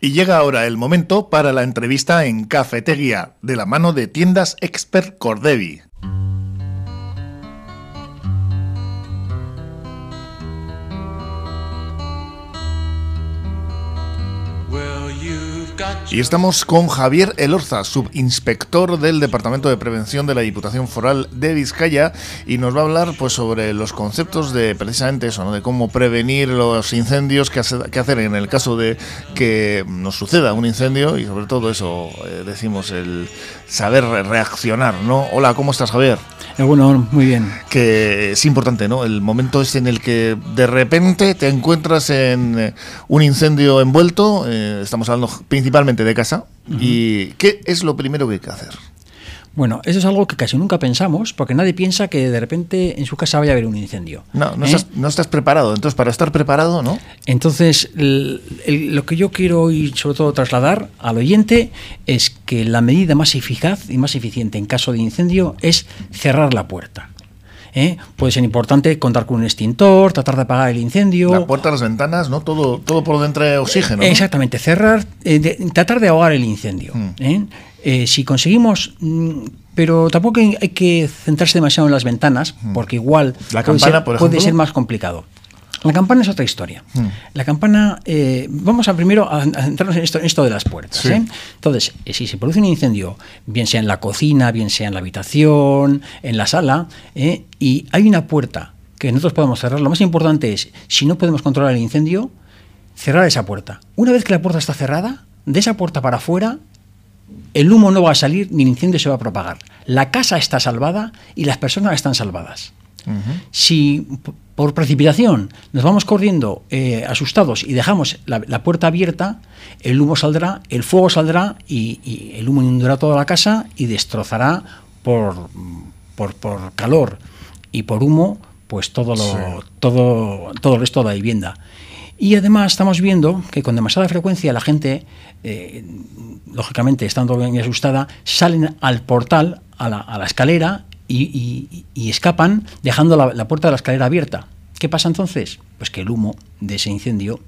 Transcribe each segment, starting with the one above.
Y llega ahora el momento para la entrevista en Cafetería, de la mano de tiendas Expert Cordevi. Y estamos con Javier Elorza, subinspector del Departamento de Prevención de la Diputación Foral de Vizcaya, y nos va a hablar pues sobre los conceptos de precisamente eso, ¿no? de cómo prevenir los incendios, qué hacer en el caso de que nos suceda un incendio y sobre todo eso, eh, decimos, el saber reaccionar, ¿no? Hola, ¿cómo estás, Javier? Eh, bueno, muy bien. Que es importante, ¿no? El momento es en el que de repente te encuentras en eh, un incendio envuelto, eh, estamos hablando principalmente de casa, ¿y qué es lo primero que hay que hacer? Bueno, eso es algo que casi nunca pensamos, porque nadie piensa que de repente en su casa vaya a haber un incendio. No, no, estás, no estás, preparado. Entonces, para estar preparado, ¿no? Entonces, lo que yo quiero y sobre todo trasladar al oyente es que la medida más eficaz y más eficiente en caso de incendio es cerrar la puerta. ¿Eh? Puede ser importante contar con un extintor, tratar de apagar el incendio. La puerta, las ventanas, ¿no? Todo, todo por dentro de oxígeno. Exactamente, cerrar, eh, tratar de ahogar el incendio. Mm. ¿eh? si conseguimos mm, pero tampoco hay que centrarse demasiado en las ventanas, mm. porque igual la campana, puede ser más complicado. La campana es otra historia. Hmm. La campana, eh, vamos a primero a, centrarnos en esto, en esto de las puertas. ¿eh? Entonces, eh, si se produce un incendio, bien sea en la cocina, bien sea en la habitación, en la sala, y hay una puerta que nosotros podemos cerrar, lo más importante es, si no podemos controlar el incendio, cerrar esa puerta. Una vez que la puerta está cerrada, de esa puerta para afuera, el humo no va a salir ni el incendio se va a propagar. La casa está salvada y las personas están salvadas. Si por precipitación nos vamos corriendo eh, asustados y dejamos la, puerta abierta, el humo saldrá, el fuego saldrá y, el humo inundará toda la casa y destrozará por, por, calor y por humo pues todo, lo, todo, todo el resto de la vivienda. Y además estamos viendo que con demasiada frecuencia la gente, eh, lógicamente estando bien asustada, salen al portal, a la, a la escalera y, escapan dejando la, puerta de la escalera abierta. ¿Qué pasa entonces? Pues que el humo de ese incendio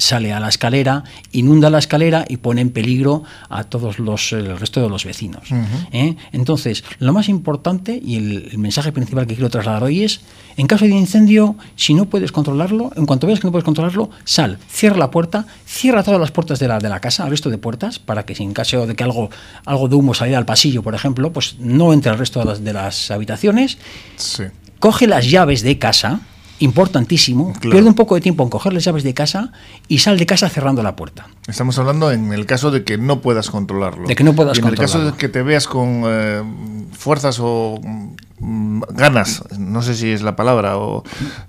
sale a la escalera, inunda la escalera y pone en peligro a todos los el resto de los vecinos. ¿eh? Entonces, lo más importante y el, mensaje principal que quiero trasladar hoy es, en caso de incendio, si no puedes controlarlo, en cuanto veas que no puedes controlarlo, sal, cierra la puerta, cierra todas las puertas de la, de la casa, al resto de puertas, para que si en caso de que algo, algo de humo saliera al pasillo, por ejemplo, pues no entre al resto de las, de las habitaciones. Coge las llaves de casa, importantísimo, pierde un poco de tiempo en coger las llaves de casa y sal de casa cerrando la puerta. Estamos hablando en el caso de que no puedas controlarlo. De que no puedas en el caso de que te veas con eh, fuerzas o mm, ganas, no sé si es la palabra, o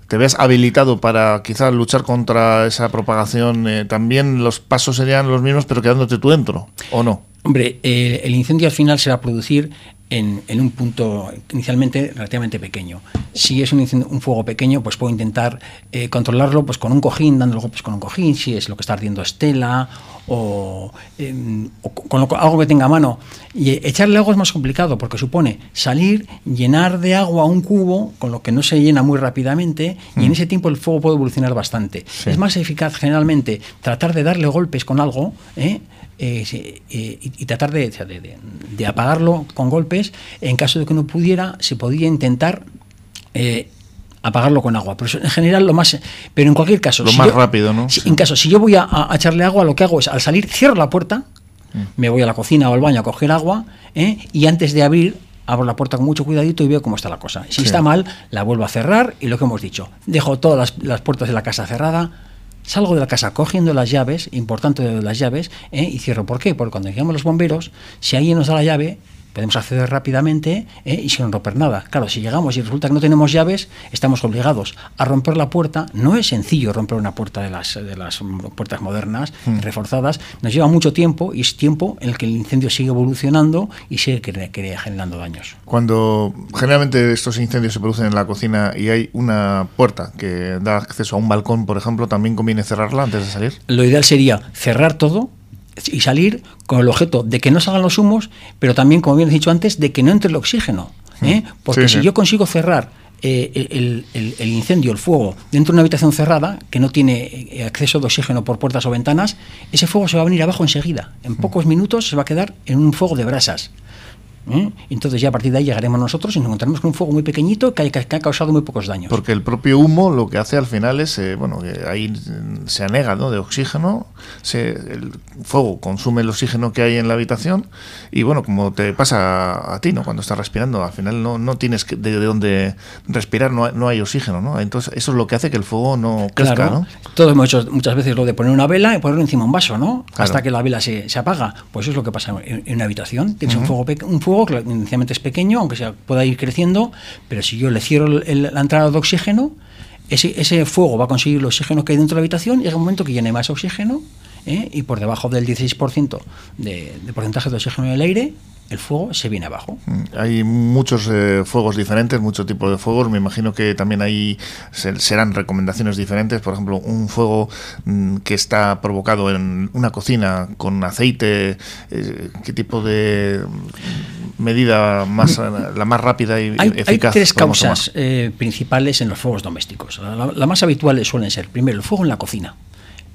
te veas habilitado para quizás luchar contra esa propagación, eh, también los pasos serían los mismos, pero quedándote tú dentro, ¿o no? Hombre, eh, el incendio al final se va a producir en, un punto inicialmente relativamente pequeño. Si es un, un fuego pequeño, pues puedo intentar eh, controlarlo pues con un cojín, dándole golpes con un cojín, si es lo que está ardiendo estela o, em, con algo que tenga a mano. Y echarle agua es más complicado porque supone salir, llenar de agua un cubo, con lo que no se llena muy rápidamente, y en mm. ese tiempo el fuego puede evolucionar bastante. Es más eficaz generalmente tratar de darle golpes con algo, ¿eh? Eh, eh, y, tratar de, de, apagarlo con golpes. En caso de que no pudiera, se podía intentar eh, apagarlo con agua. Pero en general lo más... Pero en cualquier caso... Lo más rápido, ¿no? En caso, si yo voy a, echarle agua, lo que hago es al salir, cierro la puerta, mm. me voy a la cocina o al baño a coger agua, y antes de abrir abro la puerta con mucho cuidadito y veo cómo está la cosa. Si está mal, la vuelvo a cerrar y lo que hemos dicho, dejo todas las, las puertas de la casa cerrada, Salgo de la casa cogiendo las llaves, importante las llaves, ¿eh? y cierro. ¿Por qué? Porque cuando llegamos los bomberos, si alguien nos da la llave, podemos acceder rápidamente ¿eh? y sin romper nada. Claro, si llegamos y resulta que no tenemos llaves, estamos obligados a romper la puerta. No es sencillo romper una puerta de las, de las puertas modernas, hmm. reforzadas. Nos lleva mucho tiempo y es tiempo en el que el incendio sigue evolucionando y sigue generando daños. Cuando generalmente estos incendios se producen en la cocina y hay una puerta que da acceso a un balcón, por ejemplo, ¿también conviene cerrarla antes de salir? Lo ideal sería cerrar todo y salir con el objeto de que no salgan los humos, pero también, como bien he dicho antes, de que no entre el oxígeno. ¿eh? Porque si yo consigo cerrar el, incendio, el fuego, dentro de una habitación cerrada, que no tiene acceso de oxígeno por puertas o ventanas, ese fuego se va a venir abajo enseguida. En pocos minutos se va a quedar en un fuego de brasas. ¿Eh? Entonces ya a partir de ahí llegaremos nosotros y nos encontraremos con un fuego muy pequeñito que, ha causado muy pocos daños. Porque el propio humo lo que hace al final es, eh, bueno, que ahí se anega ¿no? de oxígeno, se, el fuego consume el oxígeno que hay en la habitación y bueno, como te pasa a ti, ¿no? Cuando estás respirando, al final no, no tienes de, dónde respirar, no hay, no hay, oxígeno, ¿no? Entonces eso es lo que hace que el fuego no crezca, ¿no? Todos hemos hecho muchas veces lo de poner una vela y ponerlo encima de un vaso, ¿no? Hasta que la vela se, se, apaga. Pues eso es lo que pasa en, una habitación. Tienes un fuego, un fuego que inicialmente es pequeño, aunque sea, pueda ir creciendo, pero si yo le cierro la entrada de oxígeno, ese, ese, fuego va a conseguir el oxígeno que hay dentro de la habitación y llega un momento que llene más oxígeno ¿eh? y por debajo del 16% de, de porcentaje de oxígeno en el aire, el fuego se viene abajo. Mm, hay muchos eh, fuegos diferentes, muchos tipos de fuegos. Me imagino que también ahí serán recomendaciones diferentes. Por ejemplo, un fuego mm, que está provocado en una cocina con aceite, eh, ¿qué tipo de medida más mm. la más rápida y eficaz? Hay tres causas eh, principales en los fuegos domésticos. La, la más habituales suelen ser, primero, el fuego en la cocina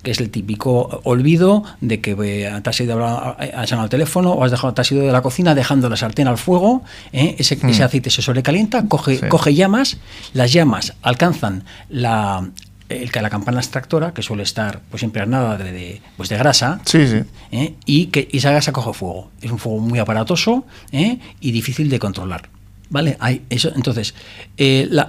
que es el típico olvido de que eh, te has ido a, al teléfono o has dejado, te has ido de la cocina dejando la sartén al fuego, ¿eh? ese, ese, mm. aceite se sobrecalienta, coge, coge llamas, las llamas alcanzan la, el, la campana extractora, que suele estar pues impregnada de, de, pues, de grasa, ¿eh? y que esa grasa coge fuego. Es un fuego muy aparatoso y difícil de controlar. ¿Vale? Hay eso, entonces,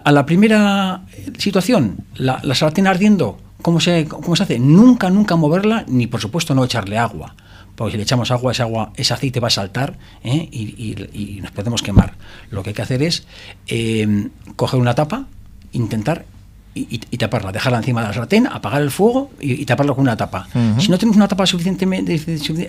a la primera situación, la, la sartén ardiendo, ¿Cómo se, ¿Cómo se hace? Nunca, nunca moverla, ni por supuesto no echarle agua. Porque si le echamos agua, ese, agua, ese aceite va a saltar ¿eh? y, nos podemos quemar. Lo que hay que hacer es em, coger una tapa, intentar y, taparla, dejarla encima de la sartén, apagar el fuego y, taparlo con una tapa. Si no tenemos una tapa suficientemente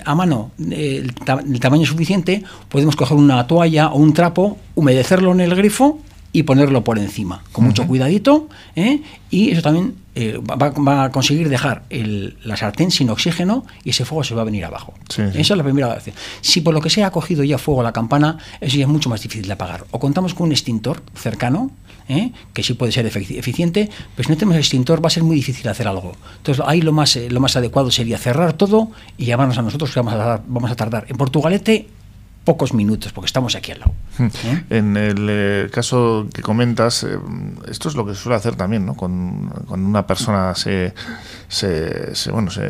a mano, el, el, tamaño suficiente, podemos coger una toalla o un trapo, humedecerlo en el grifo y ponerlo por encima, con mucho cuidadito, ¿eh? y eso también eh, va, a conseguir dejar el, la sartén sin oxígeno y ese fuego se va a venir abajo. Esa es la primera vez. Si por lo que sea ha cogido ya fuego la campana, eso ya es mucho más difícil de apagar. O contamos con un extintor cercano, ¿eh? que sí puede ser eficiente, pero si no tenemos extintor va a ser muy difícil hacer algo. Entonces ahí lo más, lo más adecuado sería cerrar todo y llamarnos a nosotros que vamos a, vamos a tardar. En Portugalete pocos minutos, porque estamos aquí al lado. Hmm. ¿Eh? En el eh, caso que comentas, eh, esto es lo que se suele hacer también, ¿no? Cuando, una persona se, se, bueno, se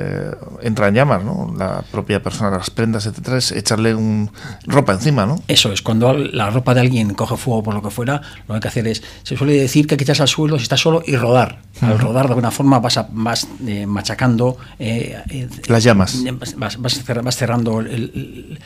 entra en llamas, ¿no? La propia persona, las prendas, etcétera, es echarle un ropa encima, ¿no? Eso es, cuando la ropa de alguien coge fuego por lo que fuera, lo que hay que hacer es, se suele decir que hay que echarse al suelo si está solo y rodar. Al rodar de alguna forma vas, vas machacando las llamas. Vas, vas, cerrando el,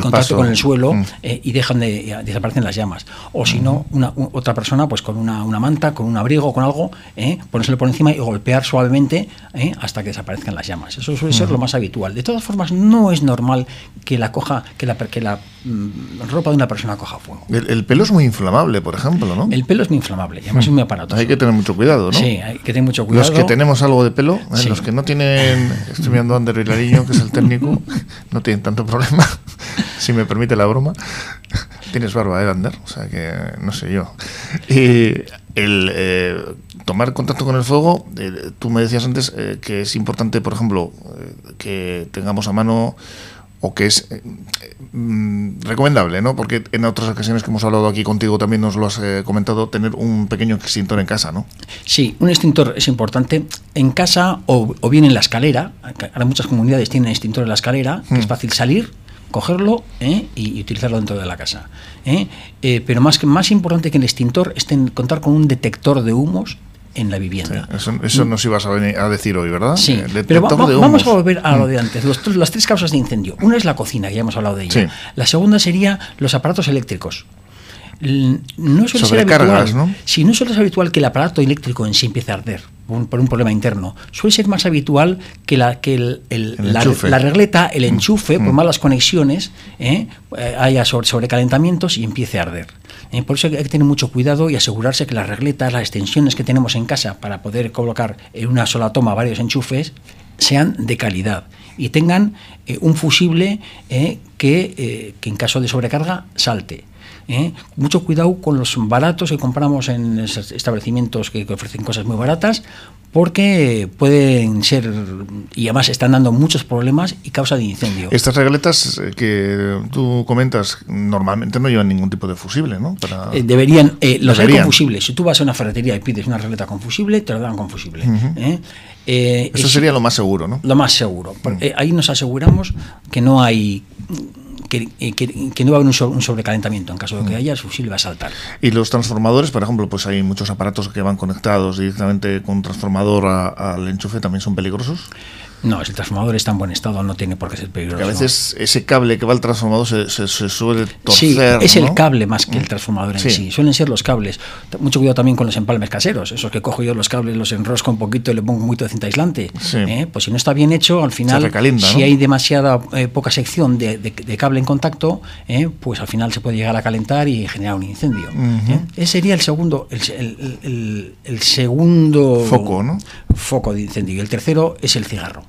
contacto con el suelo eh, y dejan de desaparecen las llamas. O si no, una, otra persona, pues con una, una, manta, con un abrigo, con algo, eh, ponérselo por encima y golpear suavemente eh, hasta que desaparezcan las llamas. Eso suele ser lo más habitual. De todas formas, no es normal que la coja, que la, que la mm, ropa de una persona coja fuego. El, pelo es muy inflamable, por ejemplo, ¿no? El pelo es muy inflamable, además es muy aparatoso. Hay que tener mucho cuidado, ¿no? Sí, hay que tener mucho cuidado. Los que tenemos algo de pelo, los que no tienen, estoy mirando a Ander Hilariño, que es el técnico, no tienen tanto problema si me permite la broma. Tienes barba, ¿eh, Ander? O sea que no sé yo. Y el eh, tomar contacto con el fuego, eh, tú me decías antes eh, que es importante, por ejemplo, que tengamos a mano o que es mm, recomendable, ¿no? Porque en otras ocasiones que hemos hablado aquí contigo también nos lo has comentado, tener un pequeño extintor en casa, ¿no? Sí, un extintor es importante en casa o, bien en la escalera. Ahora muchas comunidades tienen extintor en la escalera, que es mm. fácil salir, cogerlo ¿eh? y, utilizarlo dentro de la casa. ¿eh? Eh, pero más, más importante que el extintor es contar con un detector de humos en la vivienda. eso, nos ibas a, a, decir hoy, ¿verdad? Sí, pero vamos a volver a lo de antes. las tres causas de incendio. Una es la cocina, que ya hemos hablado de ella. La segunda sería los aparatos eléctricos no suele ser habitual, ¿no? Si no suele ser habitual que el aparato eléctrico en sí empiece a arder por un problema interno, suele ser más habitual que la que el, la, regleta, el mm. enchufe, por mm. malas conexiones, ¿eh? Eh, haya sobrecalentamientos y empiece a arder. ¿eh? por eso hay que tener mucho cuidado y asegurarse que las regletas, las extensiones que tenemos en casa para poder colocar en una sola toma varios enchufes, sean de calidad y tengan un fusible que, que en caso de sobrecarga salte ¿eh? mucho cuidado con los baratos que compramos en establecimientos que, ofrecen cosas muy baratas, porque pueden ser, y además están dando muchos problemas y causa de incendio. Estas regletas eh, que tú comentas normalmente no llevan ningún tipo de fusible, ¿no? Eh, deberían, los hay con fusible. Si tú vas a una ferretería y pides una regleta con fusible, te lo dan con fusible. Eso sería lo más seguro, ¿no? Lo más seguro. Porque ahí nos aseguramos que no hay eh, que, no va a haber un, sobrecalentamiento. En caso de que mm. haya, el fusible va a saltar. Y los transformadores, por ejemplo, pues hay muchos aparatos que van conectados directamente con un transformador al enchufe, ¿también son peligrosos? No, si el transformador está en buen estado, no tiene por qué ser peligroso. a veces ese cable que va al transformador se, se, suele torcer. Sí, es el cable más que el mm. transformador en sí. Suelen ser los cables. Mucho cuidado también con los empalmes caseros. Esos que cojo yo los cables, los enrosco un poquito y le pongo un poquito de cinta aislante. ¿eh? Pues si no está bien hecho, al final, si hay demasiada eh, poca sección de, cable en contacto, ¿eh? pues al final se puede llegar a calentar y generar un incendio. Ese sería el segundo, el, el segundo foco, ¿no? Foco de incendio. Y el tercero es el cigarro.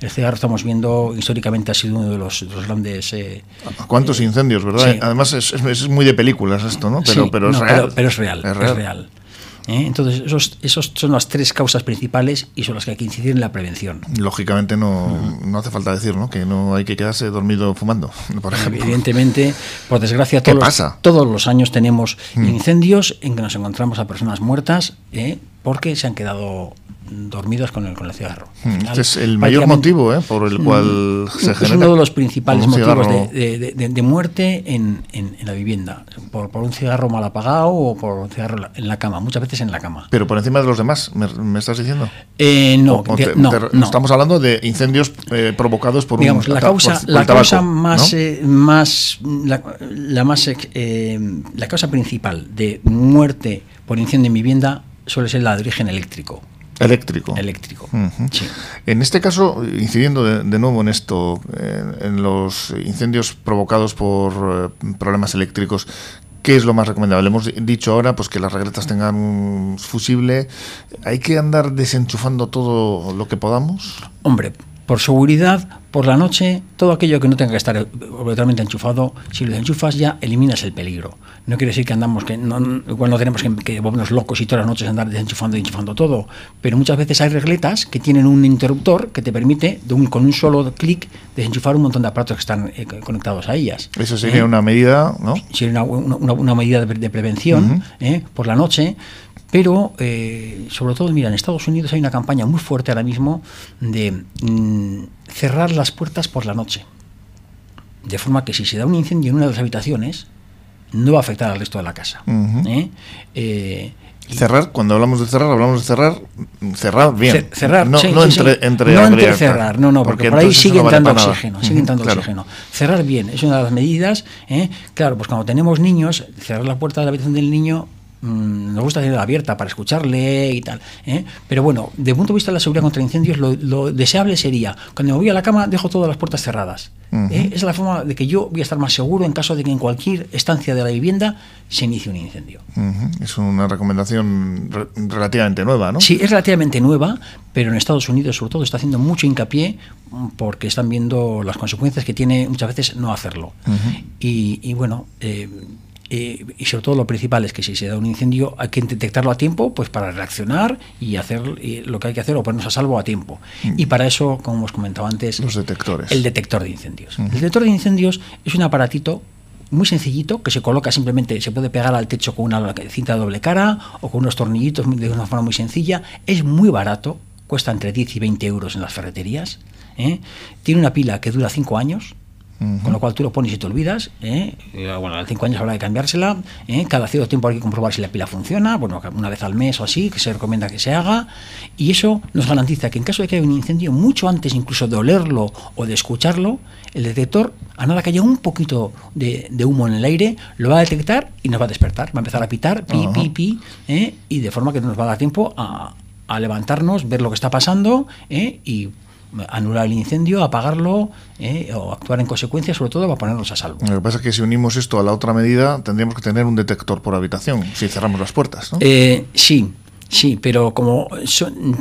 El cigarro estamos viendo históricamente ha sido uno de los, grandes... Eh, ¿Cuántos incendios, verdad? Además es, muy de películas esto, ¿no? Pero, pero, es real. Pero, es real. Es real. ¿eh? Entonces, esos, esos son las tres causas principales y son las que hay que incidir en la prevención. Lógicamente, no, no hace falta decir ¿no? que no hay que quedarse dormido fumando, por ejemplo. Evidentemente, por desgracia, todos, Los, todos los años tenemos mm. incendios en que nos encontramos a personas muertas ¿eh? Porque se han quedado dormidos con el, con el cigarro. Hmm, este es el mayor motivo ¿eh? por el cual mm, se genera. Es uno de los principales motivos de, muerte en, en, la vivienda, por, por, un cigarro mal apagado o por un cigarro en la cama, muchas veces en la cama. Pero por encima de los demás, ¿me, estás diciendo? Eh, no, no, Estamos hablando de incendios eh, provocados por Digamos, un la causa, la causa más, más la, más la causa principal de muerte por incendio en vivienda suele ser la de origen eléctrico. Eléctrico. Eléctrico. En este caso, incidiendo de, nuevo en esto, en, los incendios provocados por eh, problemas eléctricos, ¿Qué es lo más recomendable? Hemos dicho ahora pues que las regletas tengan un fusible. ¿Hay que andar desenchufando todo lo que podamos? Hombre, por seguridad, por la noche, todo aquello que no tenga que estar completamente enchufado, si lo enchufas ya eliminas el peligro. No quiere decir que andamos, que no, igual no tenemos que, que volvernos locos y todas las noches andar desenchufando y enchufando todo, pero muchas veces hay regletas que tienen un interruptor que te permite, de un, con un solo clic, desenchufar un montón de aparatos que están eh, conectados a ellas. Eso sería ¿Eh? una medida, ¿no? Sería una, medida de, prevención ¿eh? por la noche, pero, eh, sobre todo, mira, en Estados Unidos hay una campaña muy fuerte ahora mismo de mm, cerrar las puertas por la noche. De forma que si se da un incendio en una de las habitaciones, no va a afectar al resto de la casa. ¿eh? Eh, cerrar, cuando hablamos de cerrar, hablamos de cerrar, cerrar bien. cerrar, no, no entre, entre, no entre cerrar, no, no, porque, por ahí sigue entrando oxígeno, sigue entrando oxígeno. Cerrar bien, es una de las medidas. Claro, pues cuando tenemos niños, cerrar la puerta de la habitación del niño Mm, nos gusta tenerla abierta para escucharle y tal. ¿eh? Pero bueno, de punto de vista de la seguridad contra incendios, lo, deseable sería, cuando me voy a la cama, dejo todas las puertas cerradas. ¿eh? es la forma de que yo voy a estar más seguro en caso de que en cualquier estancia de la vivienda se inicie un incendio. Es una recomendación relativamente nueva, ¿no? Sí, es relativamente nueva, pero en Estados Unidos sobre todo está haciendo mucho hincapié porque están viendo las consecuencias que tiene muchas veces no hacerlo. y, y, bueno, eh, eh, y sobre todo lo principal es que si se da un incendio hay que detectarlo a tiempo pues para reaccionar y hacer lo que hay que hacer o ponernos a salvo a tiempo. Mm. Y para eso, como hemos comentado antes, los detectores. El detector de incendios. El detector de incendios es un aparatito muy sencillito que se coloca simplemente, se puede pegar al techo con una cinta de doble cara o con unos tornillitos de una forma muy sencilla. Es muy barato, cuesta entre 10 y 20 euros en las ferreterías. ¿eh? Tiene una pila que dura 5 años con lo cual tú lo pones y te olvidas. ¿eh? Bueno, a cinco años habrá de cambiársela. ¿eh? Cada cierto tiempo hay que comprobar si la pila funciona. Bueno, una vez al mes o así, que se recomienda que se haga. Y eso nos garantiza que en caso de que haya un incendio, mucho antes incluso de olerlo o de escucharlo, el detector, a nada que haya un poquito de, humo en el aire, lo va a detectar y nos va a despertar. Va a empezar a pitar, pi, pi, pi, ¿eh? y de forma que nos va a dar tiempo a, a levantarnos, ver lo que está pasando y anular el incendio, apagarlo eh, o actuar en consecuencia, sobre todo para ponernos a salvo. Lo que pasa es que si unimos esto a la otra medida, tendríamos que tener un detector por habitación, si cerramos las puertas. ¿no? Eh, sí, Sí, pero como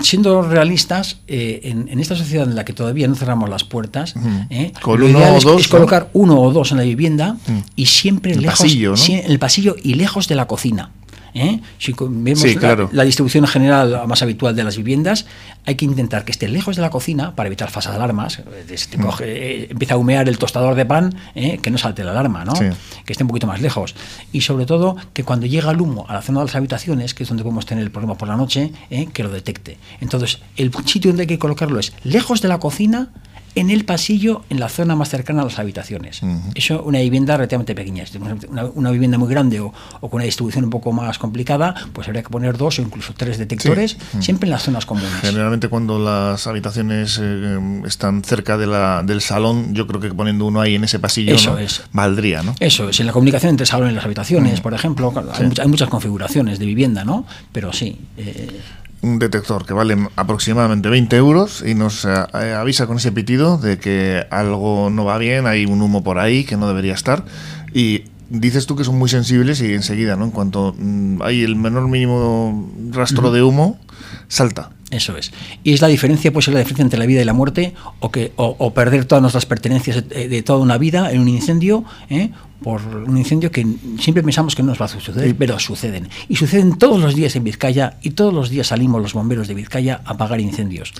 siendo realistas, eh, en, esta sociedad en la que todavía no cerramos las puertas, eh, Con uno o es, dos, colocar uno o dos en la vivienda y siempre el lejos, pasillo, ¿no? en el pasillo y lejos de la cocina. ¿Eh? Si vemos Sí, claro. la, la distribución general más habitual de las viviendas, hay que intentar que esté lejos de la cocina para evitar falsas alarmas. Se te Mm. coge, eh, empieza a humear el tostador de pan, ¿eh? que no salte la alarma, ¿no? Sí. que esté un poquito más lejos. Y sobre todo que cuando llega el humo a la zona de las habitaciones, que es donde podemos tener el problema por la noche, ¿eh? que lo detecte. Entonces, el sitio donde hay que colocarlo es lejos de la cocina, en el pasillo, en la zona más cercana a las habitaciones. Eso, una vivienda relativamente pequeña. Si tenemos una, una vivienda muy grande o, o con una distribución un poco más complicada, pues habría que poner dos o incluso tres detectores, siempre en las zonas comunes. Generalmente cuando las habitaciones eh, están cerca de la, del salón, yo creo que poniendo uno ahí en ese pasillo Eso ¿no? es. valdría, ¿no? Eso es, en la comunicación entre el salón y las habitaciones, por ejemplo, claro, Sí. hay, muchas, hay muchas configuraciones de vivienda, ¿no? Pero sí. eh, Un detector que vale aproximadamente 20 euros y nos eh, eh, avisa con ese pitido de que algo no va bien, hay un humo por ahí que no debería estar. Y dices tú que son muy sensibles y enseguida, ¿no? En cuanto mm, hay el menor mínimo rastro de humo, salta. Eso es. Y es la diferencia, pues es la diferencia entre la vida y la muerte, o que o, o perder todas nuestras pertenencias de, de toda una vida en un incendio, ¿eh? por un incendio que siempre pensamos que no nos va a suceder, pero suceden. Y suceden todos los días en Vizcaya y todos los días salimos los bomberos de Vizcaya a apagar incendios.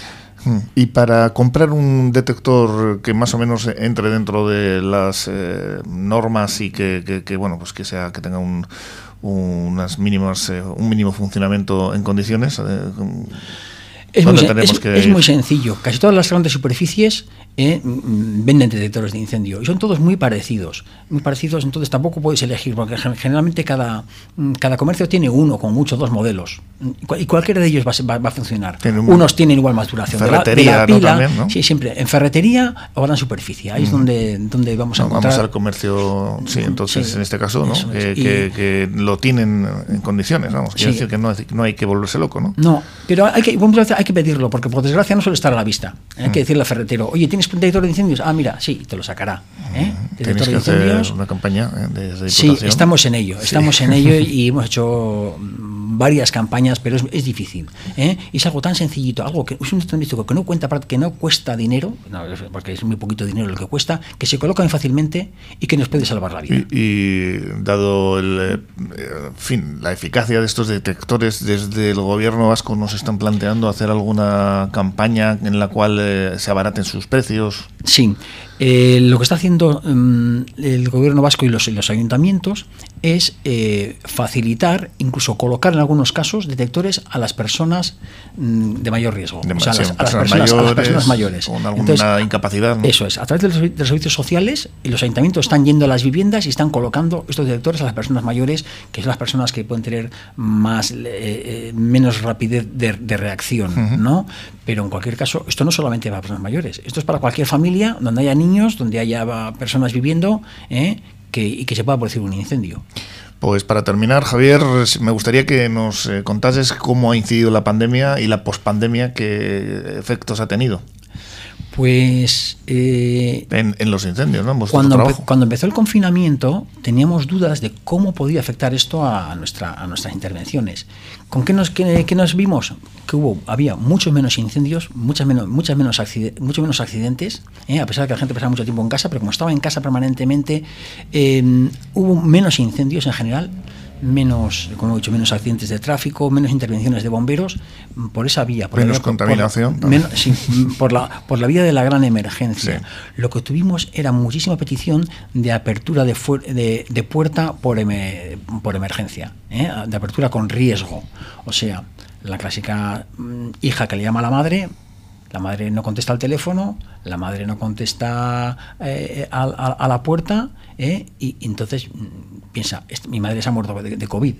Mm. Y para comprar un detector que más o menos entre dentro de las eh, normas y que, que- que, bueno pues que sea que tenga un unas mínimas eh, un mínimo funcionamiento en condiciones eh, Es muy, sencillo. Casi todas las grandes superficies eh, mm, venden detectores de incendio y son todos muy parecidos. Muy parecidos, entonces tampoco puedes elegir, porque gen- generalmente cada, mm, cada comercio tiene uno, con mucho, dos modelos. Mm, Y cual- y cualquiera de ellos va, va- va a funcionar. Tiene un- Unos tienen igual más duración. de la- de la Ferretería, ¿no? pila, También, ¿no? Sí, siempre. En ferretería o gran superficie. Ahí es donde, donde vamos a No, encontrar. vamos al comercio, sí, entonces Sí, en este caso, ¿no? Que, Y- que- que lo tienen en condiciones, vamos. Quiere Sí. decir que no, no hay que volverse loco, ¿no? No, pero hay que, hay que pedirlo, porque por desgracia no suele estar a la vista. Hay Mm. que decirle al ferretero, oye, ¿tienes detector de incendios? Ah, mira, sí, te lo sacará. ¿eh? Detector de hacer incendios. una campaña eh, de, de Sí, estamos en ello, Sí. estamos en ello y hemos hecho varias campañas, pero es, es difícil. ¿eh? Y es algo tan sencillito, algo que es un electrodoméstico que no cuenta, que no cuesta dinero, no, porque es muy poquito dinero lo que cuesta, que se coloca muy fácilmente y que nos puede salvar la vida. Y, y dado el, eh, en fin, la eficacia de estos detectores, desde el gobierno vasco nos están planteando hacer alguna campaña en la cual eh, se abaraten sus precios. Sí, eh, lo que está haciendo mm, el gobierno vasco y los, y los ayuntamientos es eh, facilitar, incluso colocar en algunos casos detectores a las personas mm, de mayor riesgo. De O sea, a las, a las personas personas, a las mayores, personas mayores. Con alguna Entonces, incapacidad. ¿no? Eso es, a través de los, servi- de los servicios sociales, los ayuntamientos están yendo a las viviendas y están colocando estos detectores a las personas mayores, que son las personas que pueden tener más eh, eh, menos rapidez de, de reacción, ¿no? Pero en cualquier caso, esto no solamente para personas mayores, esto es para cualquier familia donde haya niños, donde haya va, personas viviendo, ¿eh? que, y que se pueda producir un incendio. Pues para terminar, Javier, me gustaría que nos eh, contases cómo ha incidido la pandemia y la pospandemia, qué efectos ha tenido Pues eh, en, en los incendios, ¿no? Cuando, empe- trabajo. cuando empezó el confinamiento teníamos dudas de cómo podía afectar esto a, nuestra, a nuestras intervenciones. ¿Con qué nos, qué, qué nos vimos? Que hubo, había muchos menos incendios, muchas menos, muchas menos, accide- muchos menos accidentes, ¿eh? a pesar de que la gente pasaba mucho tiempo en casa, pero como estaba en casa permanentemente, eh, hubo menos incendios en general menos, como he dicho, menos accidentes de tráfico, menos intervenciones de bomberos por esa vía. Por la Menos vía- contaminación por- menos- sí, por, la, por la vía de la gran emergencia. Sí. Lo que tuvimos era muchísima petición de apertura de, de, de puerta por, eme- por emergencia, ¿eh? de apertura con riesgo. O sea, la clásica mm, hija que le llama a la madre, la madre no contesta al teléfono, la madre no contesta eh, a, a- la puerta, ¿eh? y, entonces mm, piensa, "Est- mi madre se ha muerto de, COVID.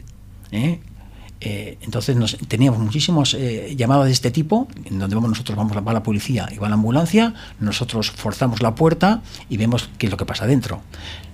Eh, entonces nos, teníamos muchísimas llamadas de este tipo, en donde vamos nosotros, vamos va la policía y va la ambulancia, nosotros forzamos la puerta y vemos qué es lo que pasa dentro.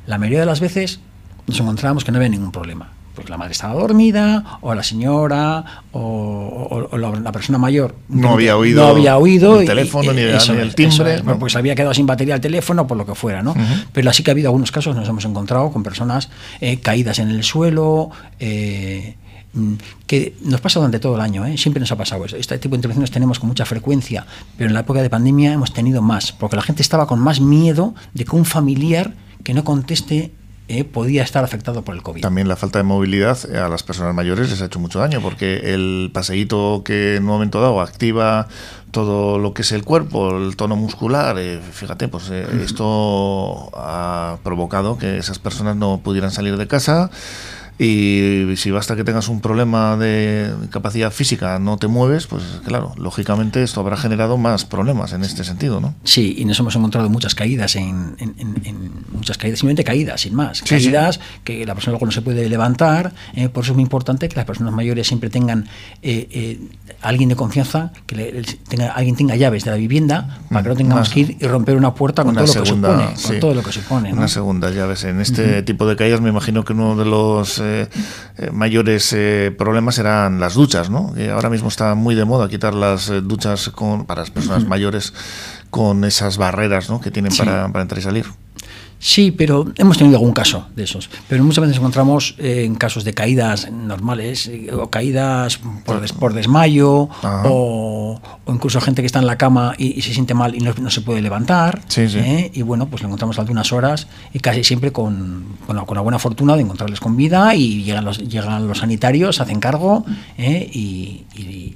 La mayoría de las veces nos encontrábamos que no había ningún problema. Pues la madre estaba dormida, o la señora, o, o- o la, persona mayor No había oído no había oído el y- teléfono, y- ni el- eso ni el timbre, eso es, ¿no? Pues había quedado sin batería el teléfono, por lo que fuera, ¿no? Pero así que ha habido algunos casos, nos hemos encontrado con personas eh, caídas en el suelo, eh, mm, que nos pasa durante todo el año, ¿eh? siempre nos ha pasado eso. Este tipo de intervenciones tenemos con mucha frecuencia, pero en la época de pandemia hemos tenido más, porque la gente estaba con más miedo de que un familiar que no conteste eh, podía estar afectado por el COVID. También la falta de movilidad a las personas mayores les ha hecho mucho daño, porque el paseíto que en un momento dado activa todo lo que es el cuerpo, el tono muscular, eh, fíjate, pues eh, esto ha provocado que esas personas no pudieran salir de casa y si basta que tengas un problema de capacidad física, no te mueves, pues claro, lógicamente esto habrá generado más problemas en este sentido, ¿no? Sí, y nos hemos encontrado muchas caídas, en, muchas caídas, simplemente caídas, sin más. caídas que la persona luego no se puede levantar, eh, por eso es muy importante que las personas mayores siempre tengan eh, eh, alguien de confianza, que tenga, alguien tenga llaves de la vivienda, para que no tengamos que ir y romper una puerta con, todo, lo que supone, con todo lo que supone. Una segunda llaves. En este tipo de caídas me imagino que uno de los eh, mayores eh, problemas eran las duchas, ¿no? ahora mismo está muy de moda quitar las eh, duchas con, para las personas mayores con esas barreras ¿no? que tienen para, para entrar y salir. Sí, pero hemos tenido algún caso de esos. Pero muchas veces encontramos eh, en casos de caídas normales, eh, o caídas por, por desmayo, o, incluso gente que está en la cama y, se siente mal y no, se puede levantar. ¿eh? Y bueno, pues lo encontramos algunas horas y casi siempre con, con, la, buena fortuna de encontrarles con vida y llegan los, llegan los sanitarios, hacen cargo y, y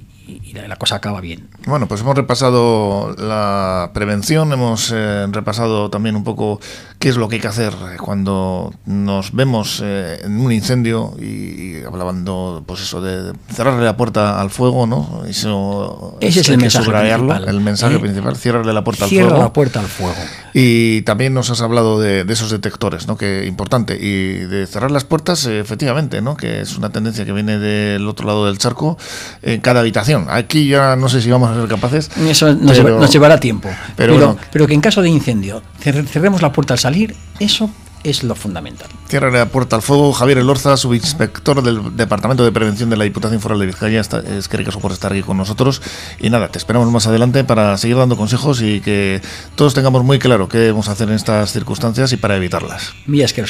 la cosa acaba bien. Bueno, pues hemos repasado la prevención, hemos eh, repasado también un poco qué es lo que hay que hacer cuando nos vemos eh, en un incendio y, hablando, pues eso, de cerrarle la puerta al fuego, ¿no? Eso Ese es el mensaje principal. El mensaje ¿eh? principal, ciérrale la puerta al fuego. la puerta al fuego. Y también nos has hablado de, esos detectores, ¿no? Que importante. Y de cerrar las puertas, efectivamente, ¿no? Que es una tendencia que viene del otro lado del charco en cada habitación. Aquí ya no sé si vamos a ser capaces. Eso nos, llevará tiempo. Pero, pero, que en caso de incendio cerremos la puerta al salir, eso es lo fundamental. Cierra la puerta al fuego. Javier Elorza, subinspector del Departamento de Prevención de la Diputación Foral de Vizcaya. es que por estar aquí con nosotros. Y nada, te esperamos más adelante para seguir dando consejos y que todos tengamos muy claro qué debemos hacer en estas circunstancias y para evitarlas. Mías que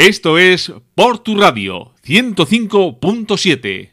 Esto es Por Radio 105.7.